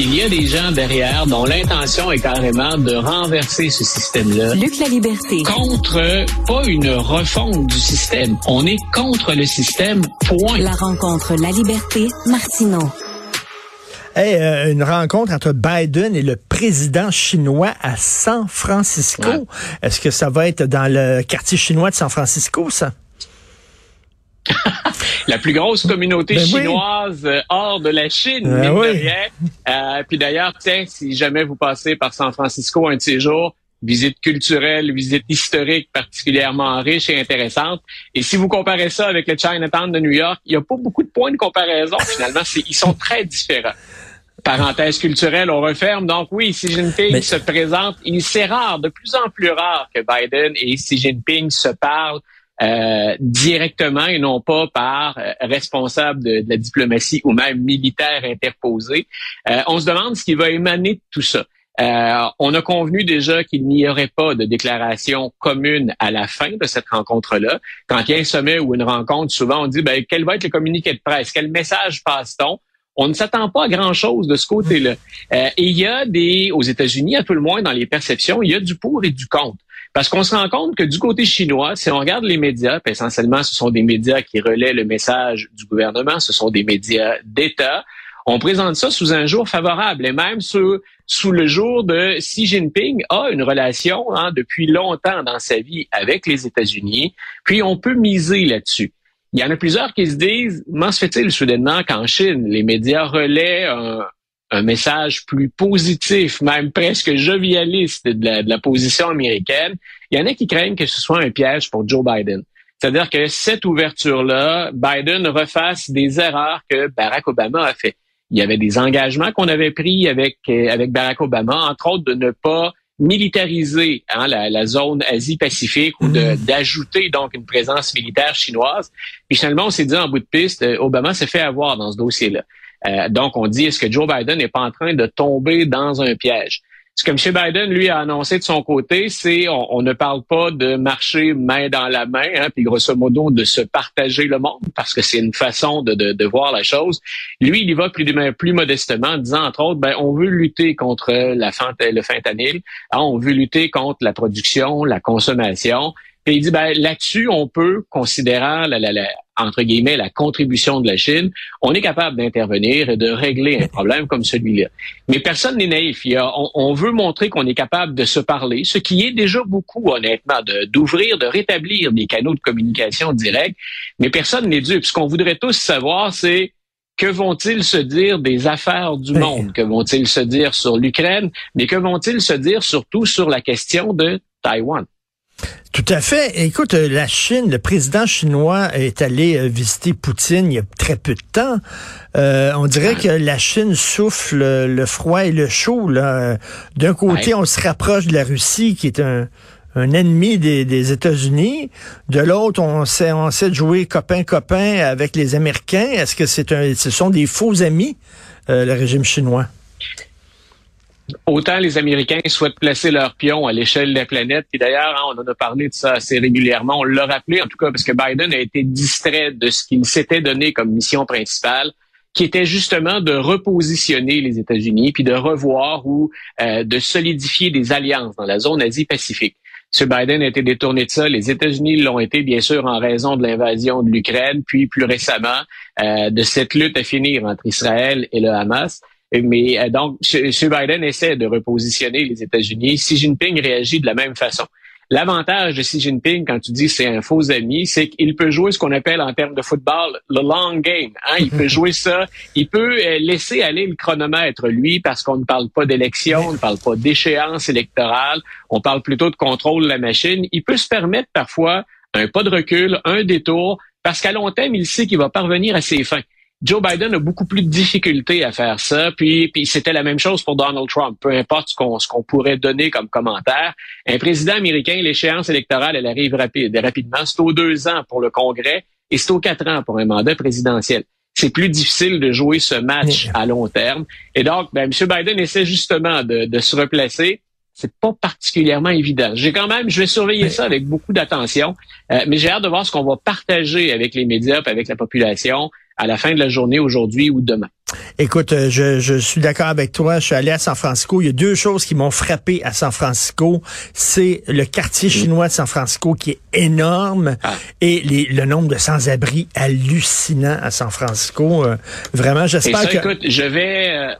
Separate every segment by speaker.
Speaker 1: Il y a des gens derrière dont l'intention est carrément de renverser ce système-là.
Speaker 2: Luc La Liberté.
Speaker 1: Contre, pas une refonte du système. On est contre le système, point.
Speaker 2: La rencontre La Liberté, Martineau.
Speaker 3: Hey, euh, une rencontre entre Biden et le président chinois à San Francisco. Est-ce que ça va être dans le quartier chinois de San Francisco, ça?
Speaker 1: la plus grosse communauté
Speaker 3: Ben oui.
Speaker 1: chinoise euh, hors de la Chine,
Speaker 3: Ben
Speaker 1: mine de
Speaker 3: oui.
Speaker 1: rien. Euh, puis d'ailleurs, tiens, si jamais vous passez par San Francisco un de ces jours, visite culturelle, visite historique particulièrement riche et intéressante. Et si vous comparez ça avec le Chinatown de New York, il n'y a pas beaucoup de points de comparaison finalement. Ils sont très différents. Parenthèse culturelle, on referme. Donc oui, Xi Jinping
Speaker 3: Mais-
Speaker 1: se présente. Il c'est rare, de plus en plus rare que Biden et Xi Jinping se parlent euh, directement et non pas par euh, responsable de, la diplomatie ou même militaire interposé. Euh, on se demande ce qui va émaner de tout ça. Euh, on a convenu déjà qu'il n'y aurait pas de déclaration commune à la fin de cette rencontre-là. Quand il y a un sommet ou une rencontre, souvent on dit ben, quel va être le communiqué de presse, quel message passe-t-on? On ne s'attend pas à grand-chose de ce côté-là. Et il y a des, aux États-Unis, à tout le moins dans les perceptions, il y a du pour et du contre. Parce qu'on se rend compte que du côté chinois, si on regarde les médias, essentiellement ce sont des médias qui relaient le message du gouvernement, ce sont des médias d'État, on présente ça sous un jour favorable et même sous, sous le jour de Xi Jinping a une relation hein, depuis longtemps dans sa vie avec les États-Unis, puis on peut miser là-dessus. Il y en a plusieurs qui se disent, comment se fait-il soudainement qu'en Chine, les médias relaient un, un message plus positif, même presque jovialiste de la, de la position américaine? Il y en a qui craignent que ce soit un piège pour Joe Biden. C'est-à-dire que cette ouverture-là, Biden refasse des erreurs que Barack Obama a fait. Il y avait des engagements qu'on avait pris avec, euh, avec Barack Obama, entre autres de ne pas militariser hein, la, la zone Asie-Pacifique ou de- d'ajouter donc une présence militaire chinoise. Puis finalement, on s'est dit en bout de piste, euh, Obama s'est fait avoir dans ce dossier-là. Euh, donc, on dit, est-ce que Joe Biden n'est pas en train de tomber dans un piège? Ce que M. Biden, lui, a annoncé de son côté, c'est on, on ne parle pas de marcher main dans la main, hein, puis grosso modo de se partager le monde, parce que c'est une façon de, de, de voir la chose. Lui, il y va plus, plus modestement, en disant, entre autres, ben, on veut lutter contre la le fentanyl, hein, on veut lutter contre la production, la consommation. Puis il dit, ben, là-dessus, on peut, considérant la, la, la, entre guillemets, la contribution de la Chine, on est capable d'intervenir et de régler un problème comme celui-là. Mais personne n'est naïf. Il y a, on, on veut montrer qu'on est capable de se parler, ce qui est déjà beaucoup, honnêtement, d'ouvrir, de, rétablir des canaux de communication directs. Mais personne n'est dupe. Ce qu'on voudrait tous savoir, c'est que vont-ils se dire des affaires du
Speaker 3: Oui.
Speaker 1: monde? Que vont-ils se dire sur l'Ukraine? Mais que vont-ils se dire surtout sur la question de Taïwan?
Speaker 3: Tout à fait. Écoute, euh, la Chine, le président chinois est allé euh, visiter Poutine il y a très peu de temps. Euh, on dirait que la Chine souffle le froid et le chaud. D'un côté, on se rapproche de la Russie, qui est un, un ennemi des, des États-Unis. De l'autre, on sait, on sait jouer copain-copain avec les Américains. Est-ce que c'est un, ce sont des faux amis, euh, le régime chinois?
Speaker 1: Autant les Américains souhaitent placer leur pion à l'échelle de la planète, puis d'ailleurs, hein, on en a parlé de ça assez régulièrement, on l'a rappelé en tout cas parce que Biden a été distrait de ce qu'il s'était donné comme mission principale, qui était justement de repositionner les États-Unis, puis de revoir ou euh, de solidifier des alliances dans la zone Asie-Pacifique. M. Biden a été détourné de ça. Les États-Unis l'ont été, bien sûr, en raison de l'invasion de l'Ukraine, puis plus récemment euh, de cette lutte à finir entre Israël et le Hamas. Mais euh, donc, M. Biden essaie de repositionner les États-Unis. Xi Jinping réagit de la même façon. L'avantage de Xi Jinping, quand tu dis c'est un faux ami, c'est qu'il peut jouer ce qu'on appelle en termes de football le long game. Hein? Il peut jouer ça. Il peut euh, laisser aller le chronomètre, lui, parce qu'on ne parle pas d'élection, on ne parle pas d'échéance électorale, on parle plutôt de contrôle de la machine. Il peut se permettre parfois un pas de recul, un détour, parce qu'à long terme, il sait qu'il va parvenir à ses fins. Joe Biden a beaucoup plus de difficultés à faire ça. Puis, puis c'était la même chose pour Donald Trump. Peu importe ce qu'on pourrait donner comme commentaire, un président américain, l'échéance électorale, elle arrive rapide, rapidement. C'est aux deux ans pour le Congrès et c'est aux quatre ans pour un mandat présidentiel. C'est plus difficile de jouer ce match à long terme. Et donc, ben, M. Biden essaie justement de, de se replacer c'est pas particulièrement évident. J'ai quand même, je vais surveiller ça avec beaucoup d'attention, euh, mais j'ai hâte de voir ce qu'on va partager avec les médias avec la population à la fin de la journée aujourd'hui ou demain.
Speaker 3: Écoute, euh, je, je suis d'accord avec toi. Je suis allé à San Francisco. Il y a deux choses qui m'ont frappé à San Francisco. C'est le quartier chinois de San Francisco qui est énorme ah. et les, le nombre de sans-abri hallucinant à San Francisco. Euh, vraiment, j'espère que...
Speaker 1: Écoute, je vais... Euh,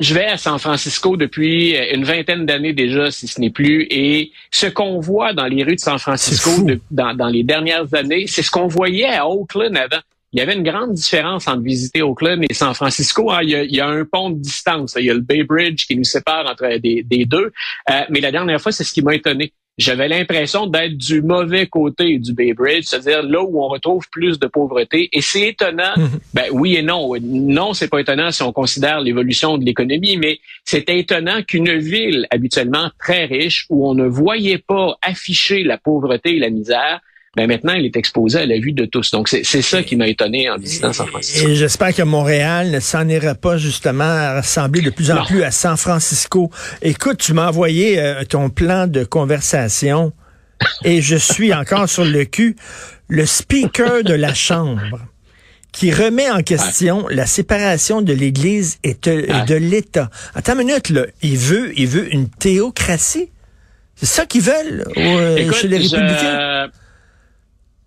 Speaker 1: je vais à San Francisco depuis une vingtaine d'années déjà, si ce n'est plus, et ce qu'on voit dans les rues de San Francisco dans, dans, les dernières années, c'est ce qu'on voyait à Oakland avant il y avait une grande différence entre visiter Oakland et San Francisco. Hein. Il, y a, un pont de distance. Il y a le Bay Bridge qui nous sépare entre des, deux. Euh, mais la dernière fois, c'est ce qui m'a étonné. J'avais l'impression d'être du mauvais côté du Bay Bridge, c'est-à-dire là où on retrouve plus de pauvreté. Et c'est étonnant. Mhm. Ben oui et non. Non, c'est pas étonnant si on considère l'évolution de l'économie, mais c'est étonnant qu'une ville habituellement très riche où on ne voyait pas afficher la pauvreté et la misère ben maintenant, il est exposé à la vue de tous. Donc, c'est ça qui m'a étonné en visitant San Francisco.
Speaker 3: Et j'espère que Montréal ne s'en ira pas justement à ressembler de plus en plus à San Francisco. Écoute, tu m'as envoyé euh, ton plan de conversation et je suis encore sur le cul. Le speaker de la Chambre qui remet en question la séparation de l'Église et de, l'État. Attends une minute, là. Il veut, il veut une théocratie? C'est ça qu'ils veulent euh, chez les républicains?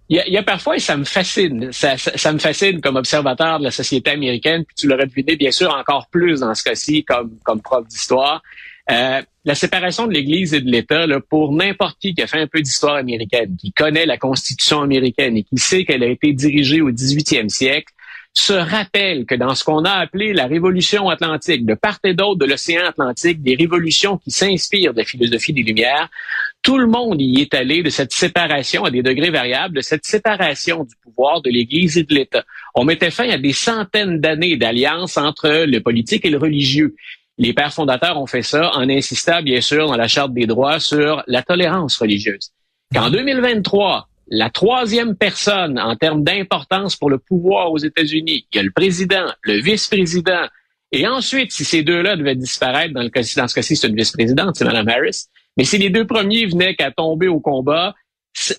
Speaker 1: Il y, a, parfois, et ça me fascine, ça, ça, me fascine comme observateur de la société américaine, puis tu l'aurais deviné bien sûr encore plus dans ce cas-ci comme, comme prof d'histoire. Euh, la séparation de l'Église et de l'État, pour n'importe qui qui a fait un peu d'histoire américaine, qui connaît la Constitution américaine et qui sait qu'elle a été dirigée au 18e siècle, se rappelle que dans ce qu'on a appelé la révolution atlantique, de part et d'autre de l'océan Atlantique, des révolutions qui s'inspirent de la philosophie des Lumières, tout le monde y est allé de cette séparation à des degrés variables, de cette séparation du pouvoir de l'Église et de l'État. On mettait fin à des centaines d'années d'alliance entre le politique et le religieux. Les pères fondateurs ont fait ça en insistant, bien sûr, dans la Charte des droits sur la tolérance religieuse. Qu'en 2023, la troisième personne en termes d'importance pour le pouvoir aux États-Unis, il y a le président, le vice-président, et ensuite, si ces deux-là devaient disparaître, dans, le cas, dans ce cas-ci, c'est une vice-présidente, c'est Mme Harris, mais si les deux premiers venaient qu'à tomber au combat,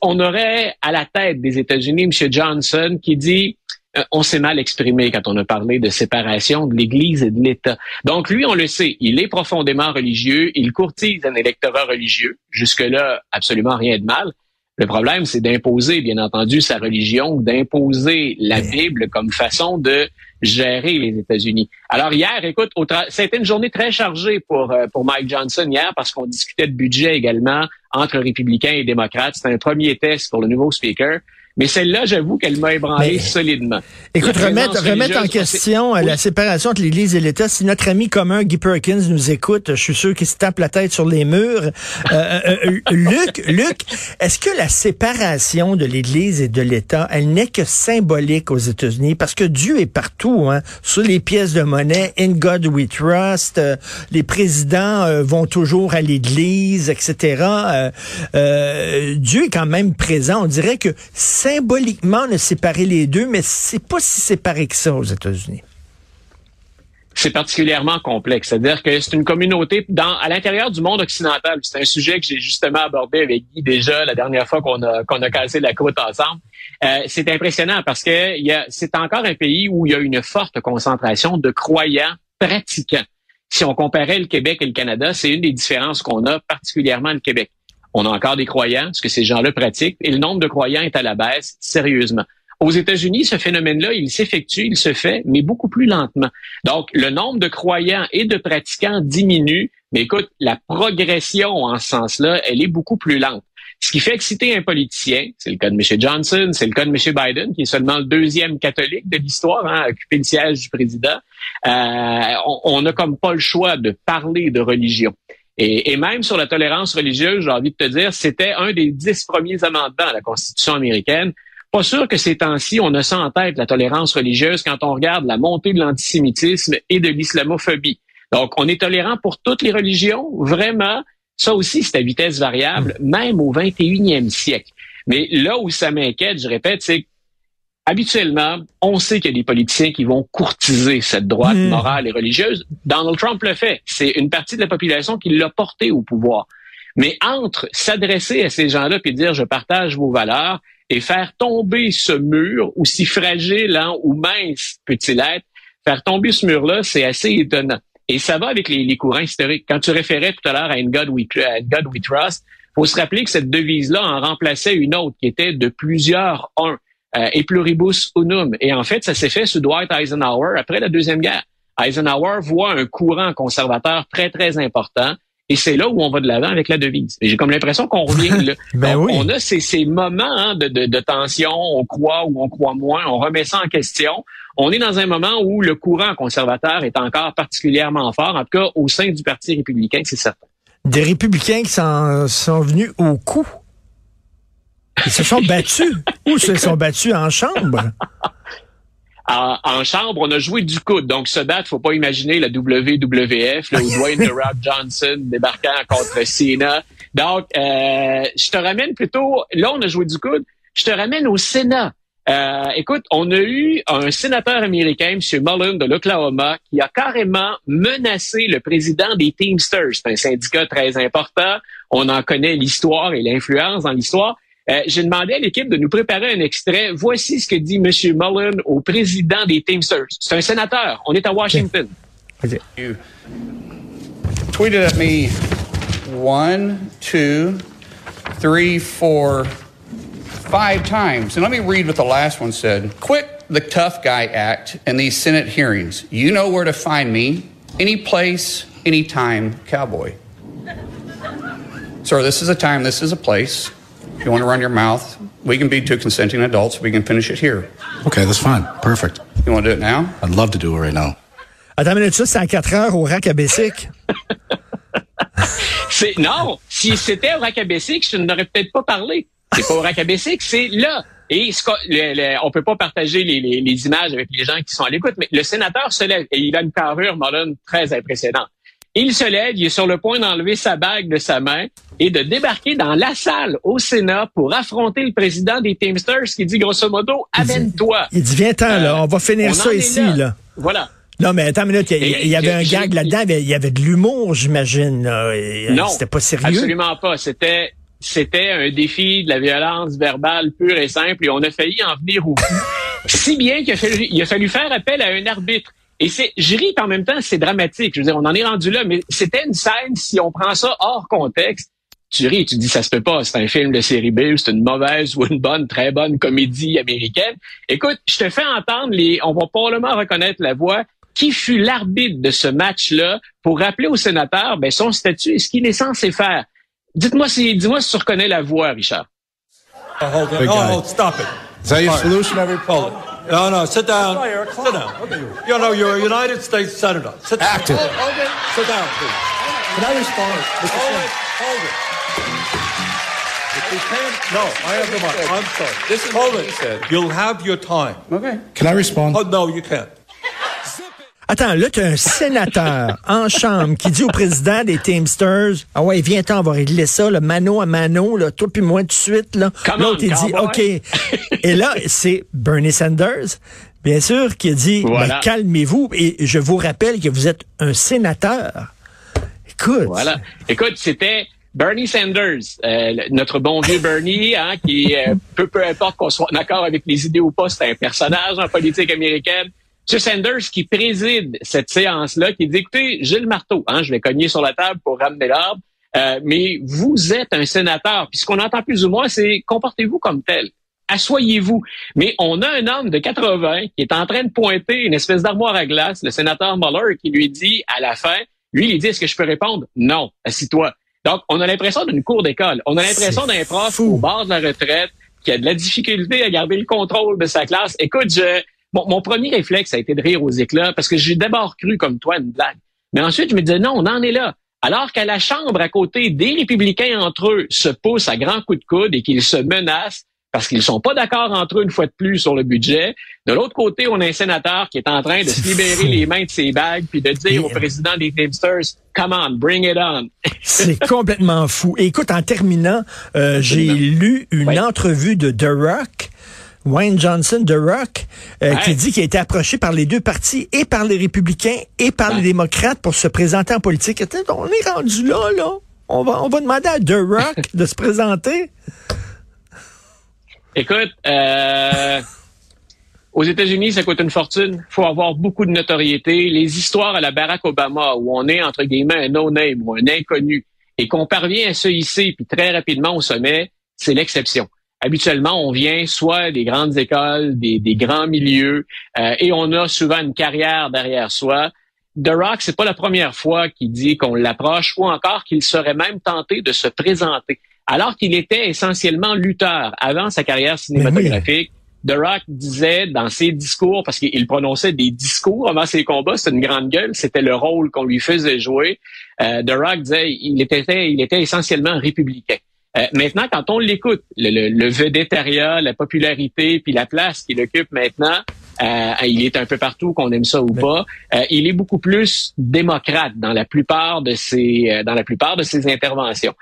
Speaker 1: on aurait à la tête des États-Unis M. Johnson qui dit euh, on s'est mal exprimé quand on a parlé de séparation de l'Église et de l'État. Donc lui, on le sait, il est profondément religieux, il courtise un électorat religieux. Jusque-là, absolument rien de mal. Le problème, c'est d'imposer, bien entendu, sa religion, d'imposer la Bible comme façon de gérer les États-Unis. Alors hier, écoute, ça a été une journée très chargée pour, euh, pour Mike Johnson hier parce qu'on discutait de budget également entre républicains et démocrates. C'était un premier test pour le nouveau speaker. Mais celle-là, j'avoue qu'elle m'a ébranlé solidement.
Speaker 3: Écoute, remettre, remettre en question la séparation entre l'Église et l'État. Si notre ami commun Guy Perkins nous écoute, je suis sûr qu'il se tape la tête sur les murs. Euh, euh, euh, Luc, Luc, est-ce que la séparation de l'Église et de l'État, elle n'est que symbolique aux États-Unis? Parce que Dieu est partout, hein, sur les pièces de monnaie, In God We Trust, les présidents vont toujours à l'Église, etc. Dieu est quand même présent. On dirait que symboliquement de séparer les deux, mais c'est pas si séparé que ça aux États-Unis
Speaker 1: c'est particulièrement complexe. C'est-à-dire que c'est une communauté à l'intérieur du monde occidental. C'est un sujet que j'ai justement abordé avec Guy déjà la dernière fois qu'on a, qu'on a cassé la côte ensemble. Euh, c'est impressionnant parce que y a, c'est encore un pays où il y a une forte concentration de croyants pratiquants. Si on comparait le Québec et le Canada, c'est une des différences qu'on a, particulièrement le Québec. On a encore des croyants, ce que ces gens-là pratiquent, et le nombre de croyants est à la baisse, sérieusement. Aux États-Unis, ce phénomène-là, il s'effectue, il se fait, mais beaucoup plus lentement. Donc, le nombre de croyants et de pratiquants diminue, mais écoute, la progression en ce sens-là, elle est beaucoup plus lente. Ce qui fait exciter un politicien, c'est le cas de M. Johnson, c'est le cas de M. Biden, qui est seulement le deuxième catholique de l'histoire hein, à occuper le siège du président. Euh, on n'a comme pas le choix de parler de religion. Et, même sur la tolérance religieuse, j'ai envie de te dire, c'était un des dix premiers amendements à la Constitution américaine. Pas sûr que ces temps-ci, on a ça en tête, la tolérance religieuse, quand on regarde la montée de l'antisémitisme et de l'islamophobie. Donc, on est tolérant pour toutes les religions, vraiment. Ça aussi, c'est à vitesse variable, même au 21e siècle. Mais là où ça m'inquiète, je répète, c'est habituellement, on sait qu'il y a des politiciens qui vont courtiser cette droite hmm. morale et religieuse. Donald Trump le fait. C'est une partie de la population qui l'a porté au pouvoir. Mais entre s'adresser à ces gens-là et dire je partage vos valeurs et faire tomber ce mur, aussi fragile hein, ou mince peut-il être, faire tomber ce mur-là, c'est assez étonnant. Et ça va avec les, courants historiques. Quand tu référais tout à l'heure à God We, God We Trust, faut se rappeler que cette devise-là en remplaçait une autre qui était de plusieurs uns, euh, et pluribus unum. Et en fait, ça s'est fait sous Dwight Eisenhower après la Deuxième Guerre. Eisenhower voit un courant conservateur très, très important. Et c'est là où on va de l'avant avec la devise. Et j'ai comme l'impression qu'on revient là.
Speaker 3: ben oui.
Speaker 1: On a ces, ces moments hein, de, de, de, tension, on croit ou on croit moins, on remet ça en question. On est dans un moment où le courant conservateur est encore particulièrement fort, en tout cas au sein du Parti républicain, c'est certain.
Speaker 3: Des républicains qui sont, sont venus au coup. Ils se sont battus. Où se sont battus? En chambre?
Speaker 1: en, chambre, on a joué du coude. Donc, ce date, faut pas imaginer la WWF, là, où Dwayne The Rock Johnson débarquant contre Cena. Donc, euh, je te ramène plutôt, là, on a joué du coude, je te ramène au Sénat. Euh, écoute, on a eu un sénateur américain, M. Mullen de l'Oklahoma, qui a carrément menacé le président des Teamsters. C'est un syndicat très important. On en connaît l'histoire et l'influence dans l'histoire. Euh, J'ai demandé à l'équipe de nous préparer un extrait. Voici ce que dit M. Mullen au président des Teamsters. C'est un sénateur. On est à Washington.
Speaker 4: Okay. You tweeted at me one, two, three, four, five times. And let me read what the last one said. Quit the tough guy act in these Senate hearings. You know where to find me. Any place, anytime, cowboy. Sir, this is a time, this is a place. You want to run your mouth, we can be two consenting adults. We can finish it here.
Speaker 5: Okay, that's fine. Perfect.
Speaker 4: You want to do it now?
Speaker 5: I'd love to do it right now.
Speaker 3: Attends une minute, ça, c'est à 4 heures au rack à Bessic.
Speaker 1: non, si c'était au rack à Bessic, je n'aurais peut-être pas parlé. C'est pas au rack à Bessic, c'est là. Et le, le, on peut pas partager les, les, les, images avec les gens qui sont à l'écoute, mais le sénateur se lève et il a une carrure moderne très impressionnante. Il se lève, il est sur le point d'enlever sa bague de sa main et de débarquer dans la salle au Sénat pour affronter le président des Teamsters qui dit grosso modo, amène-toi.
Speaker 3: Il dit, viens-t'en, là, on va finir ça ici, là.
Speaker 1: Voilà.
Speaker 3: Non, mais attends une minute, il y, avait un gag là-dedans, il y avait de l'humour, j'imagine.
Speaker 1: Non,
Speaker 3: c'était pas sérieux.
Speaker 1: Absolument pas. C'était c'était un défi de la violence verbale pure et simple et on a failli en venir au bout. si bien qu'il a fallu, il a fallu faire appel à un arbitre. Et c'est, je ris en même temps, c'est dramatique. Je veux dire, on en est rendu là, mais c'était une scène, si on prend ça hors contexte, tu ris, tu dis ça se peut pas, c'est un film de série B, c'est une mauvaise ou une bonne, très bonne comédie américaine. Écoute, je te fais entendre les, on va probablement reconnaître la voix. Qui fut l'arbitre de ce match-là pour rappeler au sénateur ben, son statut et ce qu'il est censé faire? Dites-moi si, dis-moi si tu reconnais la voix, Richard.
Speaker 6: Oh, hold on. Oh, stop it.
Speaker 5: Is that your solution, every
Speaker 6: No, no, sit down. Sit down. You know, you're a United States Senator. Sit down.
Speaker 5: Active.
Speaker 6: Oh, okay. Sit down, please. Can I respond? Hold it. Hold it. If we can't, no, I have the mic. I'm sorry. This is hold it. Said. You'll have your time.
Speaker 4: Okay.
Speaker 5: Can I respond?
Speaker 6: Oh, no, you can't.
Speaker 3: Attends, là, tu as un sénateur en chambre qui dit au président des Teamsters, ah ouais, viens-t'en, on va régler ça, le mano à mano, là, toi puis moi tout de suite. Là. L'autre, il dit, OK. Et là, c'est Bernie Sanders, bien sûr, qui a dit, ben, calmez-vous. Et je vous rappelle que vous êtes un sénateur. Écoute.
Speaker 1: Voilà. Écoute, c'était... Bernie Sanders, euh, notre bon vieux Bernie, hein, qui euh, peu peu importe qu'on soit d'accord avec les idées ou pas, c'est un personnage en politique américaine. M. Sanders qui préside cette séance-là, qui dit, écoutez, j'ai le marteau, hein, je vais cogner sur la table pour ramener l'ordre, euh, mais vous êtes un sénateur. Puis ce qu'on entend plus ou moins, c'est comportez-vous comme tel. Assoyez-vous. Mais on a un homme de 80 qui est en train de pointer une espèce d'armoire à glace, le sénateur Mueller, qui lui dit à la fin, lui, il dit, est-ce que je peux répondre? Non, assis-toi. Donc, on a l'impression d'une cour d'école. On a l'impression d'un prof au bord de la retraite qui a de la difficulté à garder le contrôle de sa classe. Écoute, je, mon, premier réflexe a été de rire aux éclats parce que j'ai d'abord cru comme toi une blague. Mais ensuite, je me disais non, on en est là. Alors qu'à la Chambre, à côté, des républicains entre eux se poussent à grands coups de coude et qu'ils se menacent parce qu'ils sont pas d'accord entre eux une fois de plus sur le budget. De l'autre côté, on a un sénateur qui est en train de se libérer les mains de ses bagues puis de dire au président des Teamsters, come on, bring it on.
Speaker 3: C'est complètement fou. écoute, en terminant, euh, j'ai lu une entrevue de The Rock Wayne Johnson de Rock, euh, qui dit qu'il a été approché par les deux partis, et par les républicains, et par les démocrates pour se présenter en politique. On est rendu là, là. On va, on va demander à The Rock de se présenter.
Speaker 1: Écoute, euh, aux États-Unis, ça coûte une fortune. faut avoir beaucoup de notoriété. Les histoires à la Barack Obama, où on est, entre guillemets, un no-name ou un inconnu, et qu'on parvient à se hisser, puis très rapidement au sommet, c'est l'exception. Habituellement, on vient soit des grandes écoles, des, grands milieux, euh, et on a souvent une carrière derrière soi. The Rock, c'est pas la première fois qu'il dit qu'on l'approche, ou encore qu'il serait même tenté de se présenter. Alors qu'il était essentiellement lutteur avant sa carrière cinématographique. The Rock disait dans ses discours, parce qu'il prononçait des discours avant ses combats, c'était une grande gueule, c'était le rôle qu'on lui faisait jouer. Euh, The Rock disait il était, il était essentiellement républicain. Euh, maintenant, quand on l'écoute, le, le, le vedettariat, la popularité, puis la place qu'il occupe maintenant, euh, il est un peu partout, qu'on aime ça ou pas. Euh, il est beaucoup plus démocrate dans la plupart de ses euh, dans la plupart de ses interventions.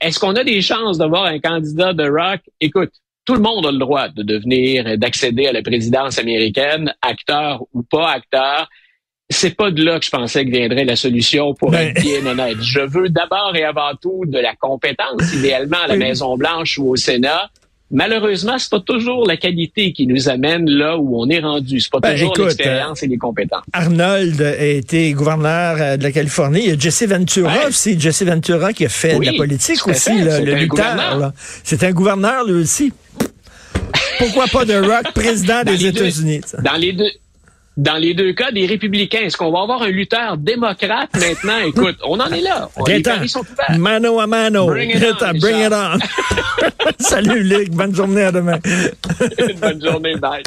Speaker 1: Est-ce qu'on a des chances d'avoir un candidat de rock? Écoute, tout le monde a le droit de devenir, d'accéder à la présidence américaine, acteur ou pas acteur. C'est pas de là que je pensais que viendrait la solution pour ben... être bien honnête. Je veux d'abord et avant tout de la compétence, idéalement à la Maison Blanche ou au Sénat. Malheureusement, c'est pas toujours la qualité qui nous amène là où on est rendu. C'est pas ben, toujours l'expérience et les compétences.
Speaker 3: Arnold a été gouverneur euh, de la Californie. Il y a Jesse Ventura aussi. Jesse Ventura qui a fait de la politique aussi, le lutteur. C'est un gouverneur lui aussi. Pourquoi pas de Rock président des États-Unis?
Speaker 1: Dans les deux. Dans les deux cas, des républicains, est-ce qu'on va avoir un lutteur démocrate maintenant? Écoute, on en est là. On, les paris sont ouverts.
Speaker 3: Mano à mano. Bring it on. Bring it on. Salut, Luc. Bonne journée à demain.
Speaker 1: Bonne journée. Bye.